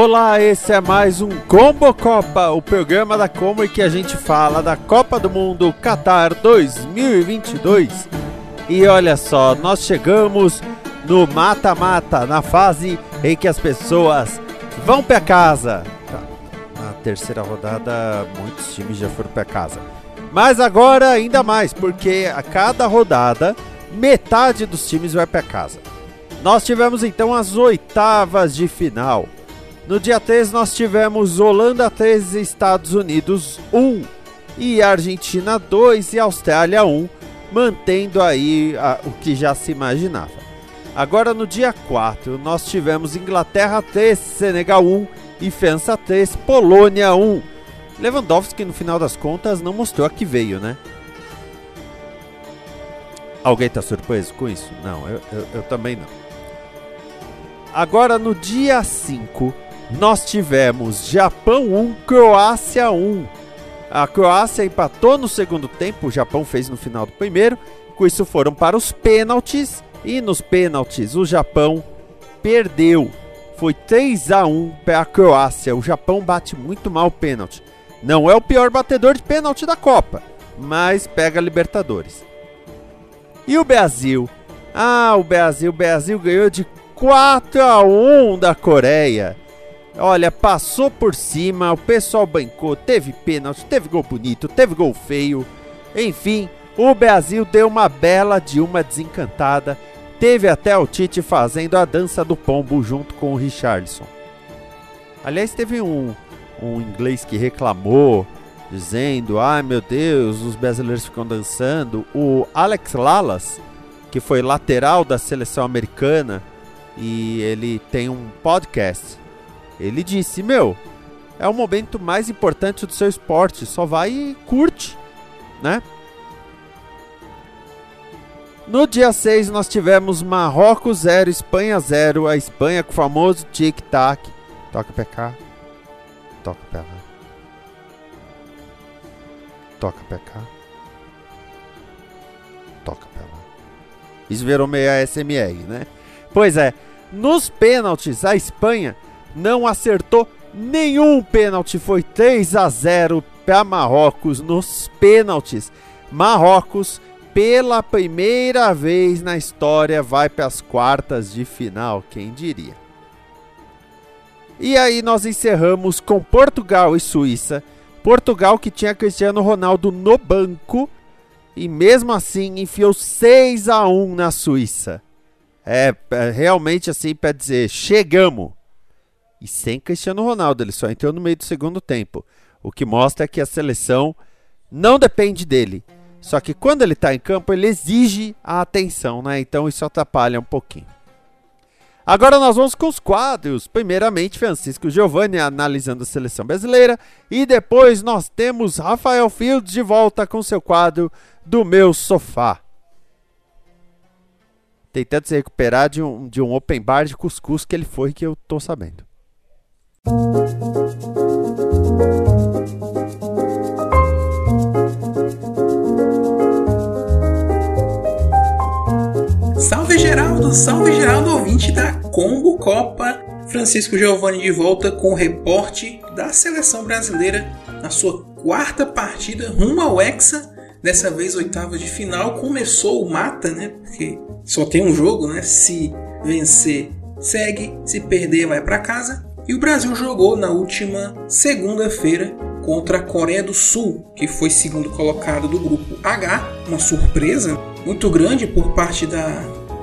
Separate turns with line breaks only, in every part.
Olá, esse é mais um Combo Copa, o programa da Como em que a gente fala da Copa do Mundo Qatar 2022. E olha só, nós chegamos no mata-mata, na fase em que as pessoas vão para casa. Tá, na terceira rodada, muitos times já foram para casa. Mas agora ainda mais, porque a cada rodada, metade dos times vai para casa. Nós tivemos então as oitavas de final. No dia 3 nós tivemos Holanda 3 Estados Unidos 1 e Argentina 2 e Austrália 1, mantendo aí a, o que já se imaginava. Agora no dia 4 nós tivemos Inglaterra 3, Senegal 1 e França 3, Polônia 1. Lewandowski no final das contas não mostrou a que veio, né? Alguém tá surpreso com isso? Não, eu, eu, eu também não. Agora no dia 5 nós tivemos Japão 1, Croácia 1. A Croácia empatou no segundo tempo, o Japão fez no final do primeiro. Com isso foram para os pênaltis e nos pênaltis o Japão perdeu. Foi 3 a 1 para a Croácia. O Japão bate muito mal o pênalti. Não é o pior batedor de pênalti da Copa, mas pega Libertadores. E o Brasil? Ah, o Brasil, o Brasil ganhou de 4 a 1 da Coreia. Olha, passou por cima, o pessoal bancou, teve pênalti, teve gol bonito, teve gol feio. Enfim, o Brasil deu uma bela de uma desencantada. Teve até o Tite fazendo a dança do pombo junto com o Richardson. Aliás, teve um, um inglês que reclamou, dizendo: Ai meu Deus, os brasileiros ficam dançando. O Alex Lalas, que foi lateral da seleção americana, e ele tem um podcast ele disse: Meu, é o momento mais importante do seu esporte, só vai e curte, né? No dia 6 nós tivemos Marrocos 0, Espanha 0, a Espanha com o famoso tic-tac. Toca PK. Toca PK. Toca PK. Toca PK. Isso virou meio ASMR, né? Pois é, nos pênaltis a Espanha não acertou nenhum pênalti. Foi 3 a 0 para Marrocos nos pênaltis. Marrocos, pela primeira vez na história, vai para as quartas de final, quem diria. E aí nós encerramos com Portugal e Suíça. Portugal que tinha Cristiano Ronaldo no banco e mesmo assim enfiou 6 a 1 na Suíça. É, é realmente assim para dizer, chegamos e sem Cristiano Ronaldo. Ele só entrou no meio do segundo tempo. O que mostra que a seleção não depende dele. Só que quando ele está em campo, ele exige a atenção, né? Então isso atrapalha um pouquinho. Agora nós vamos com os quadros. Primeiramente, Francisco Giovanni analisando a seleção brasileira. E depois nós temos Rafael Fields de volta com seu quadro do meu sofá. Tentando se recuperar de um, de um open bar de cuscuz que ele foi, que eu tô sabendo.
Salve Geraldo, salve Geraldo, ouvinte da Combo Copa. Francisco Giovanni de volta com o reporte da seleção brasileira na sua quarta partida rumo ao Hexa. Dessa vez, oitava de final. Começou o mata, né? Porque só tem um jogo, né? Se vencer, segue. Se perder, vai para casa. E o Brasil jogou na última segunda-feira contra a Coreia do Sul, que foi segundo colocado do grupo H, uma surpresa muito grande por parte da,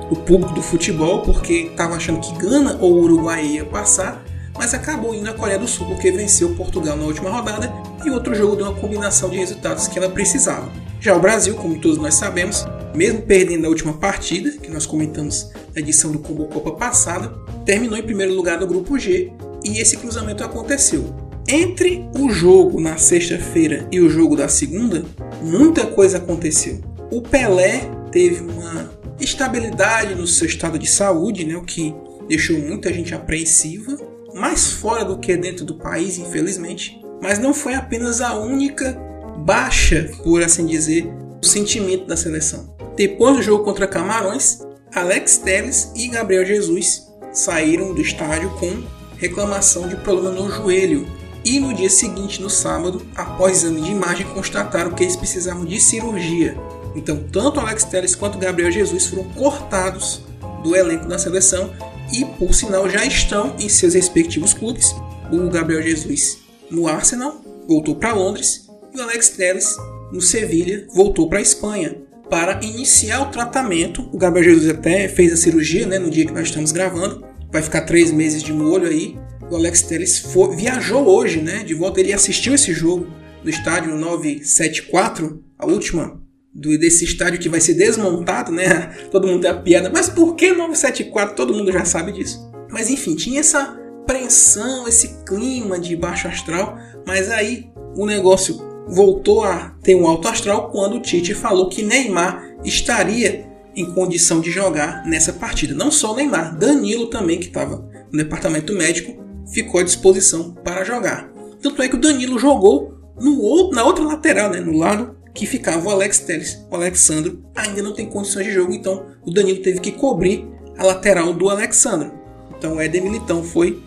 do público do futebol, porque estava achando que Gana ou Uruguai ia passar, mas acabou indo a Coreia do Sul porque venceu Portugal na última rodada e outro jogo deu uma combinação de resultados que ela precisava. Já o Brasil, como todos nós sabemos, mesmo perdendo a última partida, que nós comentamos na edição do Combo Copa passada, terminou em primeiro lugar no grupo G e esse cruzamento aconteceu. entre o jogo na sexta-feira e o jogo da segunda, muita coisa aconteceu. O Pelé teve uma estabilidade no seu estado de saúde, né, o que deixou muita gente apreensiva, mais fora do que dentro do país, infelizmente. Mas não foi apenas a única baixa, por assim dizer, do sentimento da seleção. Depois do jogo contra Camarões, Alex Telles e Gabriel Jesus saíram do estádio com reclamação de problema no joelho. E no dia seguinte, no sábado, após exame de imagem, constataram que eles precisavam de cirurgia. Então, tanto Alex Telles quanto Gabriel Jesus foram cortados do elenco da seleção e, por sinal, já estão em seus respectivos clubes. O Gabriel Jesus no Arsenal voltou para Londres e o Alex Telles no Sevilha voltou para a Espanha para iniciar o tratamento. O Gabriel Jesus até fez a cirurgia né, no dia que nós estamos gravando. Vai ficar três meses de molho aí. O Alex Telles foi, viajou hoje, né? De volta, ele assistiu esse jogo no estádio 974, a última do, desse estádio que vai ser desmontado, né? Todo mundo tem a piada, mas por que 974? Todo mundo já sabe disso. Mas enfim, tinha essa pressão, esse clima de baixo astral, mas aí o negócio voltou a ter um alto astral quando o Tite falou que Neymar estaria em condição de jogar nessa partida. Não só o Neymar, Danilo também, que estava no departamento médico, ficou à disposição para jogar. Tanto é que o Danilo jogou no outro, na outra lateral, né, no lado que ficava o Alex Telles. O Alexandro ainda não tem condições de jogo, então o Danilo teve que cobrir a lateral do Alexandro. Então o Éder Militão foi,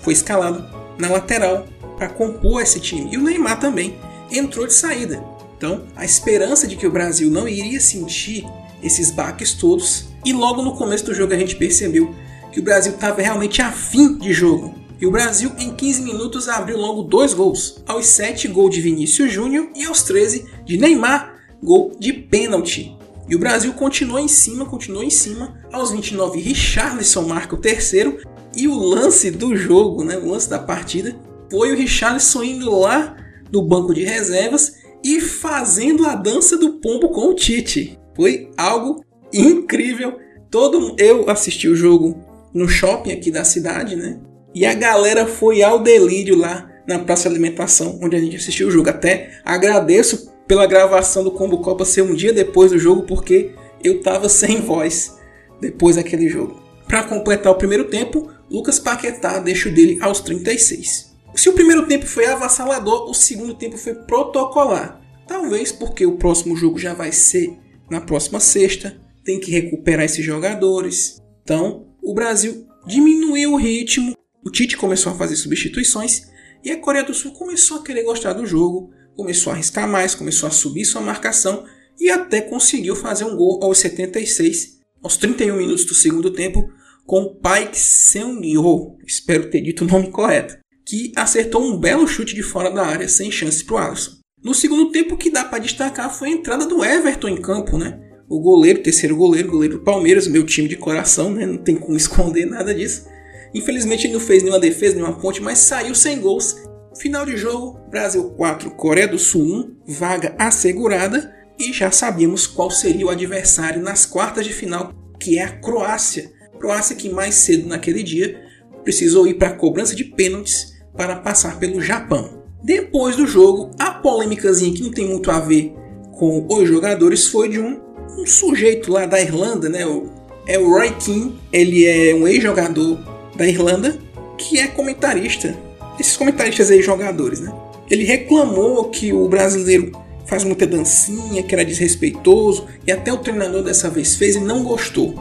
foi escalado na lateral para compor esse time. E o Neymar também entrou de saída. Então a esperança de que o Brasil não iria sentir esses baques todos. E logo no começo do jogo a gente percebeu que o Brasil estava realmente afim de jogo. E o Brasil, em 15 minutos, abriu logo dois gols. Aos 7, gol de Vinícius Júnior e aos 13, de Neymar, gol de pênalti. E o Brasil continuou em cima, continuou em cima. Aos 29, Richarlison marca o terceiro. E o lance do jogo, né, o lance da partida, foi o Richarlison indo lá do banco de reservas e fazendo a dança do pombo com o Tite. Foi algo incrível. Todo eu assisti o jogo no shopping aqui da cidade, né? E a galera foi ao delírio lá na praça de alimentação, onde a gente assistiu o jogo. Até agradeço pela gravação do Combo Copa ser um dia depois do jogo, porque eu tava sem voz depois daquele jogo. Para completar o primeiro tempo, Lucas Paquetá deixa o dele aos 36. Se o primeiro tempo foi avassalador, o segundo tempo foi protocolar. Talvez porque o próximo jogo já vai ser na próxima sexta, tem que recuperar esses jogadores. Então, o Brasil diminuiu o ritmo o Tite começou a fazer substituições e a Coreia do Sul começou a querer gostar do jogo, começou a arriscar mais, começou a subir sua marcação e até conseguiu fazer um gol aos 76, aos 31 minutos do segundo tempo, com Paik Seung-yo, espero ter dito o nome correto, que acertou um belo chute de fora da área sem chance para o Alisson. No segundo tempo, o que dá para destacar foi a entrada do Everton em campo, né? O goleiro, terceiro goleiro, goleiro do Palmeiras, meu time de coração, né? Não tem como esconder nada disso Infelizmente ele não fez nenhuma defesa, nenhuma ponte, mas saiu sem gols. Final de jogo: Brasil 4, Coreia do Sul 1, vaga assegurada. E já sabíamos qual seria o adversário nas quartas de final, que é a Croácia. Croácia que mais cedo naquele dia precisou ir para a cobrança de pênaltis para passar pelo Japão. Depois do jogo, a polêmicazinha que não tem muito a ver com os jogadores foi de um, um sujeito lá da Irlanda, né? O, é o Roy Keane. Ele é um ex-jogador da Irlanda, que é comentarista. Esses comentaristas aí, jogadores, né? Ele reclamou que o brasileiro faz muita dancinha, que era desrespeitoso, e até o treinador dessa vez fez e não gostou.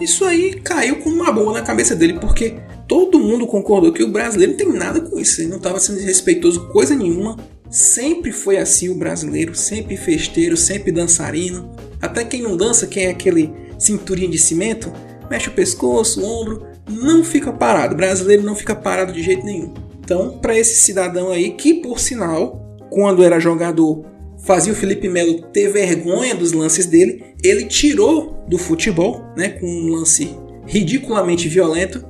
Isso aí caiu como uma bomba na cabeça dele, porque todo mundo concordou que o brasileiro não tem nada com isso, ele não estava sendo desrespeitoso coisa nenhuma. Sempre foi assim o brasileiro, sempre festeiro, sempre dançarino. Até quem não dança, quem é aquele cinturinho de cimento, mexe o pescoço, o ombro, não fica parado. O brasileiro não fica parado de jeito nenhum. Então, para esse cidadão aí, que por sinal, quando era jogador, fazia o Felipe Melo ter vergonha dos lances dele, ele tirou do futebol, né, com um lance ridiculamente violento,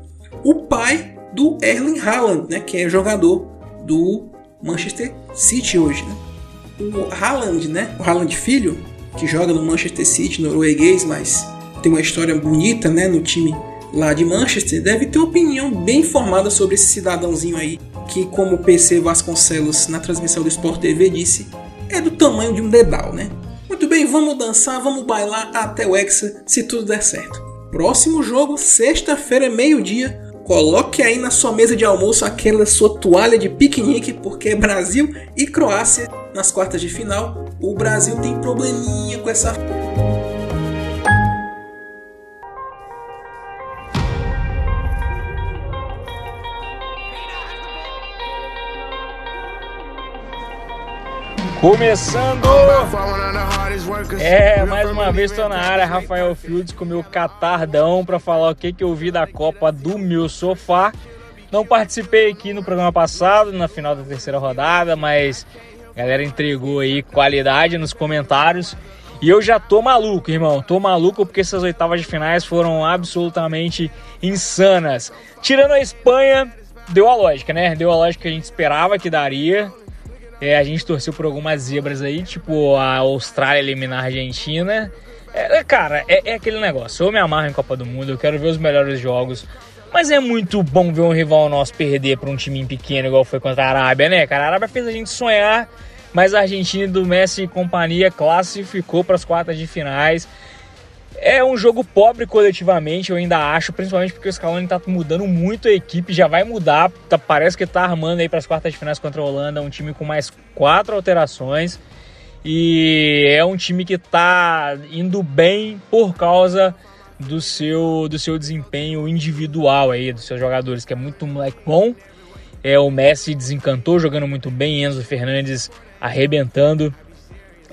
o pai do Erling Haaland, né, que é jogador do Manchester City hoje, né? O Haaland, né, o Haaland filho, que joga no Manchester City, norueguês, mas tem uma história bonita, né, no time lá de Manchester deve ter uma opinião bem formada sobre esse cidadãozinho aí que, como o PC Vasconcelos na transmissão do Sport TV disse, é do tamanho de um dedal, né? Muito bem, vamos dançar, vamos bailar até o Hexa, se tudo der certo. Próximo jogo, sexta-feira, meio-dia. Coloque aí na sua mesa de almoço aquela sua toalha de piquenique, porque é Brasil e Croácia nas quartas de final. O Brasil tem probleminha com essa
Começando! É, mais uma vez estou na área, Rafael Fields com meu catardão para falar o que, que eu vi da Copa do meu sofá. Não participei aqui no programa passado, na final da terceira rodada, mas a galera entregou aí qualidade nos comentários. E eu já tô maluco, irmão. Tô maluco porque essas oitavas de finais foram absolutamente insanas. Tirando a Espanha, deu a lógica, né? Deu a lógica que a gente esperava que daria. É, a gente torceu por algumas zebras aí, tipo a Austrália eliminar a Argentina. É, é, cara, é, é, aquele negócio. Eu me amarro em Copa do Mundo, eu quero ver os melhores jogos. Mas é muito bom ver um rival nosso perder para um time pequeno, igual foi contra a Arábia, né, cara? A Arábia fez a gente sonhar, mas a Argentina do Messi e companhia classificou para as quartas de finais. É um jogo pobre coletivamente, eu ainda acho, principalmente porque o Scaloni tá mudando muito a equipe, já vai mudar, tá, parece que tá armando aí para as quartas de finais contra a Holanda, um time com mais quatro alterações. E é um time que tá indo bem por causa do seu do seu desempenho individual aí dos seus jogadores, que é muito moleque bom. É o Messi desencantou jogando muito bem, Enzo Fernandes arrebentando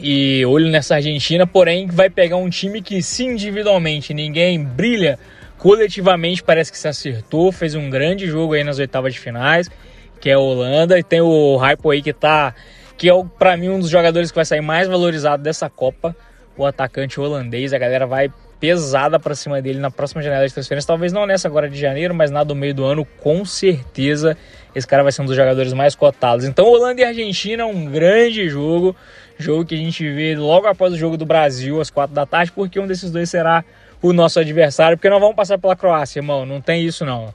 e olho nessa Argentina, porém vai pegar um time que se individualmente ninguém brilha, coletivamente parece que se acertou, fez um grande jogo aí nas oitavas de finais, que é a Holanda, e tem o Raipo aí que tá que é para mim um dos jogadores que vai sair mais valorizado dessa Copa, o atacante holandês, a galera vai pesada para cima dele na próxima janela de transferência, talvez não nessa agora de janeiro, mas na do meio do ano, com certeza esse cara vai ser um dos jogadores mais cotados. Então, Holanda e Argentina, um grande jogo. Jogo que a gente vê logo após o jogo do Brasil, às quatro da tarde, porque um desses dois será o nosso adversário, porque não vamos passar pela Croácia, irmão. Não tem isso, não.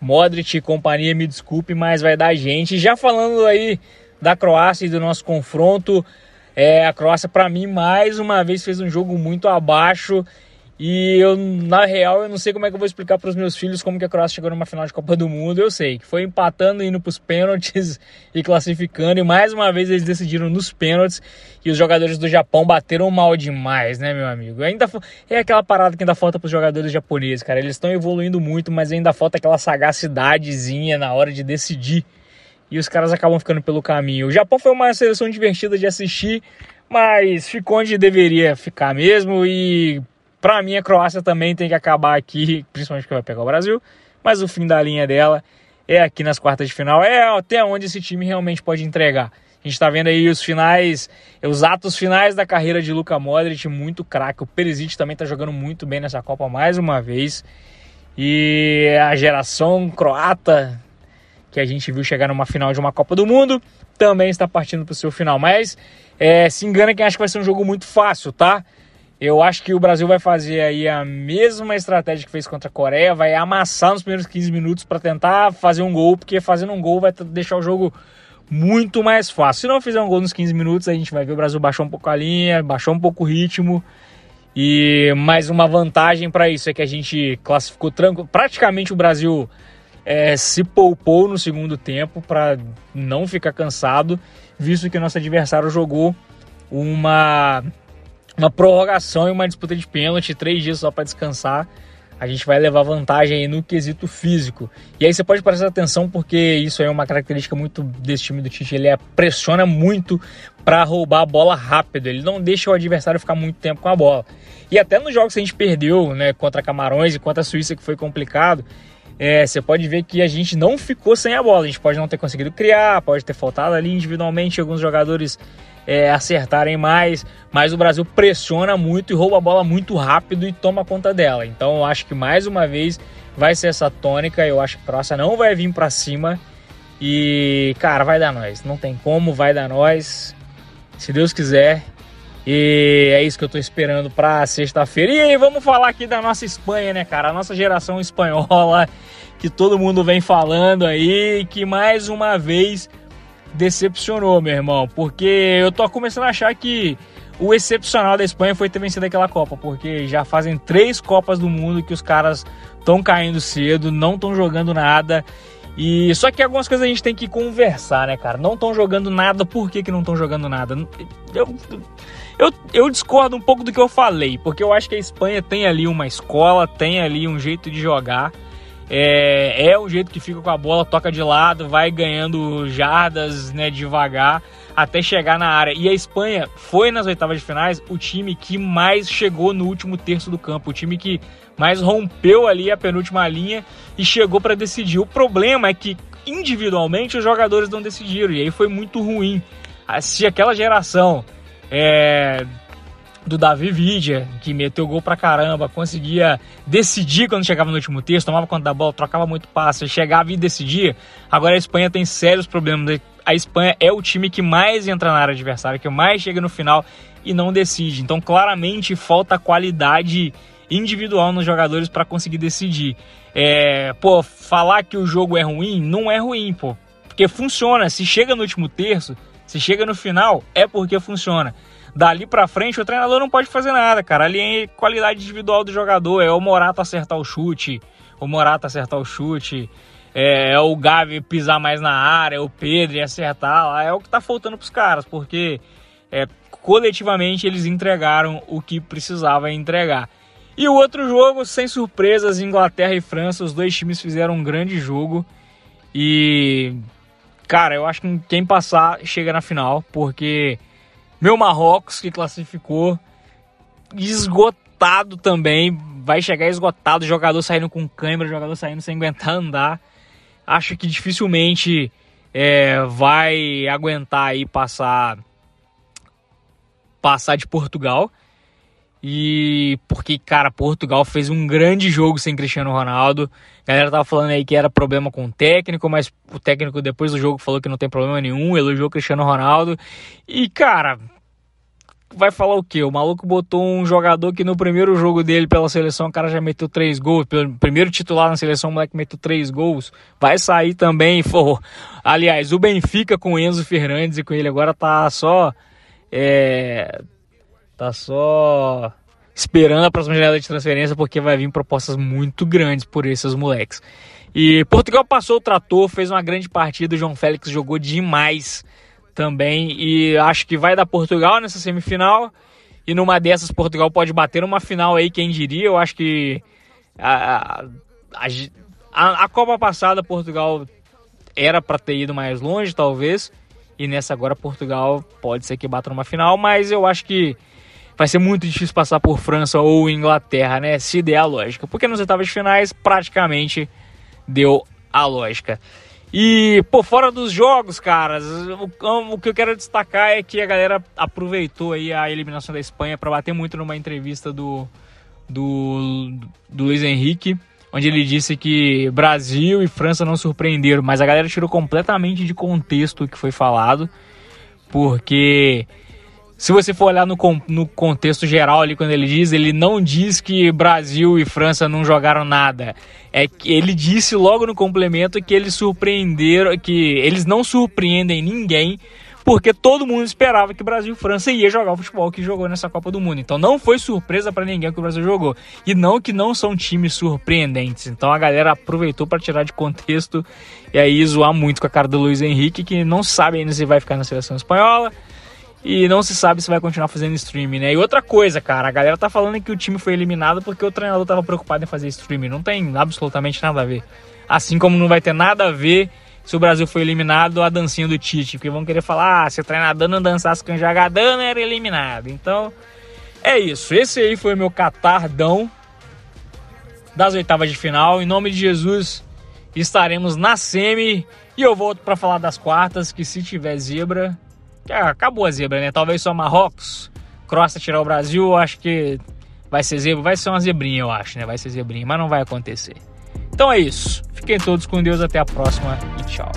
Modric e companhia, me desculpe, mas vai dar gente. Já falando aí da Croácia e do nosso confronto, é, a Croácia, para mim, mais uma vez fez um jogo muito abaixo. E eu, na real, eu não sei como é que eu vou explicar para os meus filhos como que a Croácia chegou numa final de Copa do Mundo. Eu sei que foi empatando, indo para os pênaltis e classificando. E mais uma vez eles decidiram nos pênaltis. E os jogadores do Japão bateram mal demais, né, meu amigo? Ainda é aquela parada que ainda falta para os jogadores japoneses, cara. Eles estão evoluindo muito, mas ainda falta aquela sagacidadezinha na hora de decidir. E os caras acabam ficando pelo caminho. O Japão foi uma seleção divertida de assistir, mas ficou onde deveria ficar mesmo. E para mim, a Croácia também tem que acabar aqui, principalmente porque vai pegar o Brasil, mas o fim da linha dela é aqui nas quartas de final, é até onde esse time realmente pode entregar. A gente está vendo aí os finais, os atos finais da carreira de Luka Modric, muito craque. O Perisic também está jogando muito bem nessa Copa mais uma vez. E a geração croata que a gente viu chegar numa final de uma Copa do Mundo também está partindo para o seu final. Mas é, se engana quem acha que vai ser um jogo muito fácil, tá? Eu acho que o Brasil vai fazer aí a mesma estratégia que fez contra a Coreia, vai amassar nos primeiros 15 minutos para tentar fazer um gol, porque fazendo um gol vai deixar o jogo muito mais fácil. Se não fizer um gol nos 15 minutos, a gente vai ver o Brasil baixar um pouco a linha, baixar um pouco o ritmo. E mais uma vantagem para isso é que a gente classificou tranquilo. Praticamente o Brasil é, se poupou no segundo tempo para não ficar cansado, visto que nosso adversário jogou uma uma prorrogação e uma disputa de pênalti, três dias só para descansar. A gente vai levar vantagem aí no quesito físico. E aí você pode prestar atenção porque isso é uma característica muito desse time do Tite. Ele pressiona muito para roubar a bola rápido. Ele não deixa o adversário ficar muito tempo com a bola. E até nos jogos que a gente perdeu, né, contra Camarões e contra a Suíça, que foi complicado, é, você pode ver que a gente não ficou sem a bola. A gente pode não ter conseguido criar, pode ter faltado ali individualmente alguns jogadores é, acertarem mais, mas o Brasil pressiona muito e rouba a bola muito rápido e toma conta dela. Então eu acho que mais uma vez vai ser essa tônica. Eu acho que a Croácia não vai vir para cima e, cara, vai dar nós. Não tem como, vai dar nós. Se Deus quiser. E é isso que eu tô esperando para sexta-feira. E aí, vamos falar aqui da nossa Espanha, né, cara? A nossa geração espanhola que todo mundo vem falando aí, que mais uma vez decepcionou, meu irmão, porque eu tô começando a achar que o excepcional da Espanha foi ter vencido aquela Copa, porque já fazem três Copas do Mundo que os caras estão caindo cedo, não estão jogando nada. E só que algumas coisas a gente tem que conversar, né, cara? Não estão jogando nada, por que, que não estão jogando nada? Eu, eu, eu discordo um pouco do que eu falei, porque eu acho que a Espanha tem ali uma escola, tem ali um jeito de jogar. É, é o jeito que fica com a bola, toca de lado, vai ganhando jardas né, devagar até chegar na área. E a Espanha foi nas oitavas de finais o time que mais chegou no último terço do campo, o time que mais rompeu ali a penúltima linha e chegou para decidir. O problema é que individualmente os jogadores não decidiram e aí foi muito ruim. Se aquela geração é, do Davi Vidia, que meteu gol pra caramba, conseguia decidir quando chegava no último terço, tomava conta da bola, trocava muito passe, chegava e decidia. Agora a Espanha tem sérios problemas. A Espanha é o time que mais entra na área adversária, que mais chega no final e não decide. Então, claramente falta qualidade individual nos jogadores para conseguir decidir. É, pô, falar que o jogo é ruim não é ruim, pô, porque funciona. Se chega no último terço, se chega no final, é porque funciona dali para frente o treinador não pode fazer nada, cara. Ali é qualidade individual do jogador, é o Morata acertar o chute, o Morata acertar o chute, é, é o Gavi pisar mais na área, é o Pedro acertar lá, é o que tá faltando pros caras, porque é, coletivamente eles entregaram o que precisava entregar. E o outro jogo, sem surpresas, Inglaterra e França, os dois times fizeram um grande jogo e cara, eu acho que quem passar chega na final, porque meu Marrocos, que classificou esgotado também. Vai chegar esgotado, jogador saindo com câimbra, jogador saindo sem aguentar andar. Acho que dificilmente é, vai aguentar aí passar passar de Portugal. E porque, cara, Portugal fez um grande jogo sem Cristiano Ronaldo. A galera tava falando aí que era problema com o técnico, mas o técnico depois do jogo falou que não tem problema nenhum, elogiou Cristiano Ronaldo. E, cara, vai falar o quê? O maluco botou um jogador que no primeiro jogo dele pela seleção o cara já meteu três gols. Pelo primeiro titular na seleção, o moleque meteu três gols. Vai sair também. For... Aliás, o Benfica com Enzo Fernandes e com ele agora tá só. É, tá só esperando a próxima janela de transferência porque vai vir propostas muito grandes por esses moleques. E Portugal passou o trator, fez uma grande partida, o João Félix jogou demais também e acho que vai dar Portugal nessa semifinal. E numa dessas Portugal pode bater numa final aí, quem diria, eu acho que a, a, a, a Copa passada Portugal era para ter ido mais longe, talvez, e nessa agora Portugal pode ser que bata numa final, mas eu acho que vai ser muito difícil passar por França ou Inglaterra, né? Se der a lógica. Porque nos oitavos de finais praticamente deu a lógica. E, por fora dos jogos, caras, o, o, que eu quero destacar é que a galera aproveitou aí a eliminação da Espanha para bater muito numa entrevista do, do, do Luiz Henrique, onde ele disse que Brasil e França não surpreenderam, mas a galera tirou completamente de contexto o que foi falado, porque se você for olhar no, no contexto geral ali, quando ele diz, ele não diz que Brasil e França não jogaram nada. É que ele disse logo no complemento que eles surpreenderam, que eles não surpreendem ninguém, porque todo mundo esperava que Brasil e França ia jogar o futebol que jogou nessa Copa do Mundo. Então não foi surpresa para ninguém que o Brasil jogou. E não que não são times surpreendentes. Então a galera aproveitou para tirar de contexto e aí zoar muito com a cara do Luiz Henrique, que não sabe ainda se vai ficar na seleção espanhola e não se sabe se vai continuar fazendo streaming, né? E outra coisa, cara, a galera tá falando que o time foi eliminado porque o treinador tava preocupado em fazer streaming. Não tem absolutamente nada a ver. Assim como não vai ter nada a ver se o Brasil foi eliminado a dancinha do Tite, porque vão querer falar, ah, se o treinador não dançasse com Jagadana era eliminado. Então, é isso. Esse aí foi o meu catardão das oitavas de final. Em nome de Jesus, estaremos na semi e eu volto para falar das quartas, que se tiver zebra, acabou a zebra, né? Talvez só Marrocos, Croácia tirar o Brasil, acho que vai ser zebra, vai ser uma zebrinha, eu acho, né? Vai ser zebrinha, mas não vai acontecer. Então é isso. Fiquem todos com Deus, até a próxima e tchau.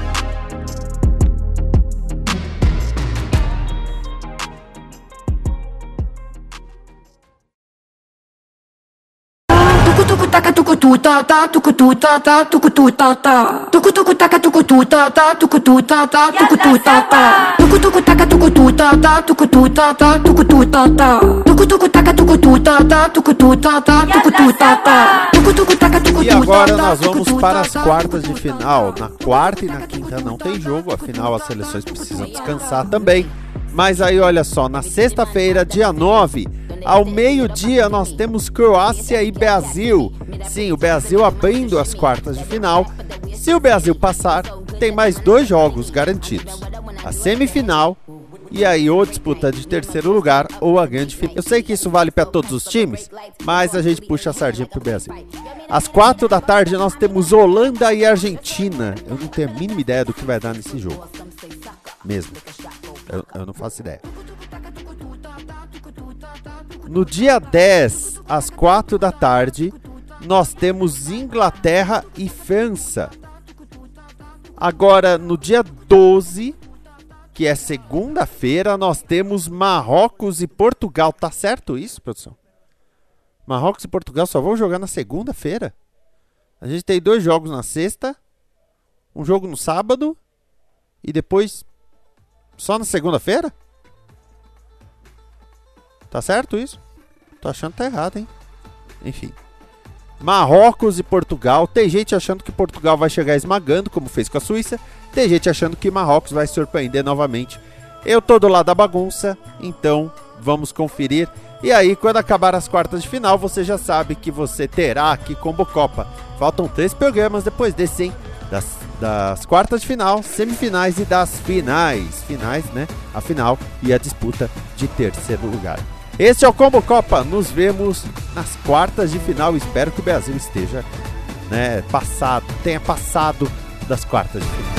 Taca tucu tu ta ta tucu tu ta ta tucu tu ta ta. Tucu tucu taca tucu tu ta ta tucu tu ta ta tucu tu ta ta. Tucu tucu taca tucu tu ta ta tucu tu ta ta tucu tu ta ta. Tucu tucu taca tucu tu ta ta tucu tu ta ta tucu tu ta ta. Tucu tucu taca tucu
E agora nós vamos para as
ta.
quartas de final. Na quarta e na quinta não tem jogo, afinal as seleções precisam descansar também. Mas aí olha só, na sexta-feira, dia 9, ao meio-dia nós temos Croácia e Brasil. Sim, o Brasil abrindo as quartas de final. Se o Brasil passar, tem mais dois jogos garantidos. A semifinal e aí ou disputa de terceiro lugar ou a grande final. Eu sei que isso vale para todos os times, mas a gente puxa a sardinha pro Brasil. Às quatro da tarde nós temos Holanda e Argentina. Eu não tenho a mínima ideia do que vai dar nesse jogo. Mesmo. Eu, eu não faço ideia. No dia 10, às 4 da tarde, nós temos Inglaterra e França. Agora, no dia 12, que é segunda-feira, nós temos Marrocos e Portugal. Tá certo isso, produção? Marrocos e Portugal só vão jogar na segunda-feira. A gente tem dois jogos na sexta, um jogo no sábado e depois só na segunda-feira? Tá certo isso? Tô achando que tá errado, hein? Enfim. Marrocos e Portugal. Tem gente achando que Portugal vai chegar esmagando, como fez com a Suíça. Tem gente achando que Marrocos vai surpreender novamente. Eu tô do lado da bagunça, então vamos conferir. E aí, quando acabar as quartas de final, você já sabe que você terá aqui Combo Copa. Faltam três programas depois desse, hein? Das, das quartas de final, semifinais e das finais. Finais, né? A final e a disputa de terceiro lugar. Esse é o Combo Copa. Nos vemos nas quartas de final. Espero que o Brasil esteja, né, passado, tenha passado das quartas de final.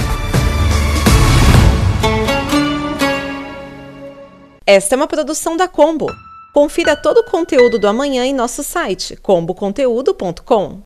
Esta é uma produção da Combo. Confira todo o conteúdo do amanhã em nosso site comboconteúdo.com.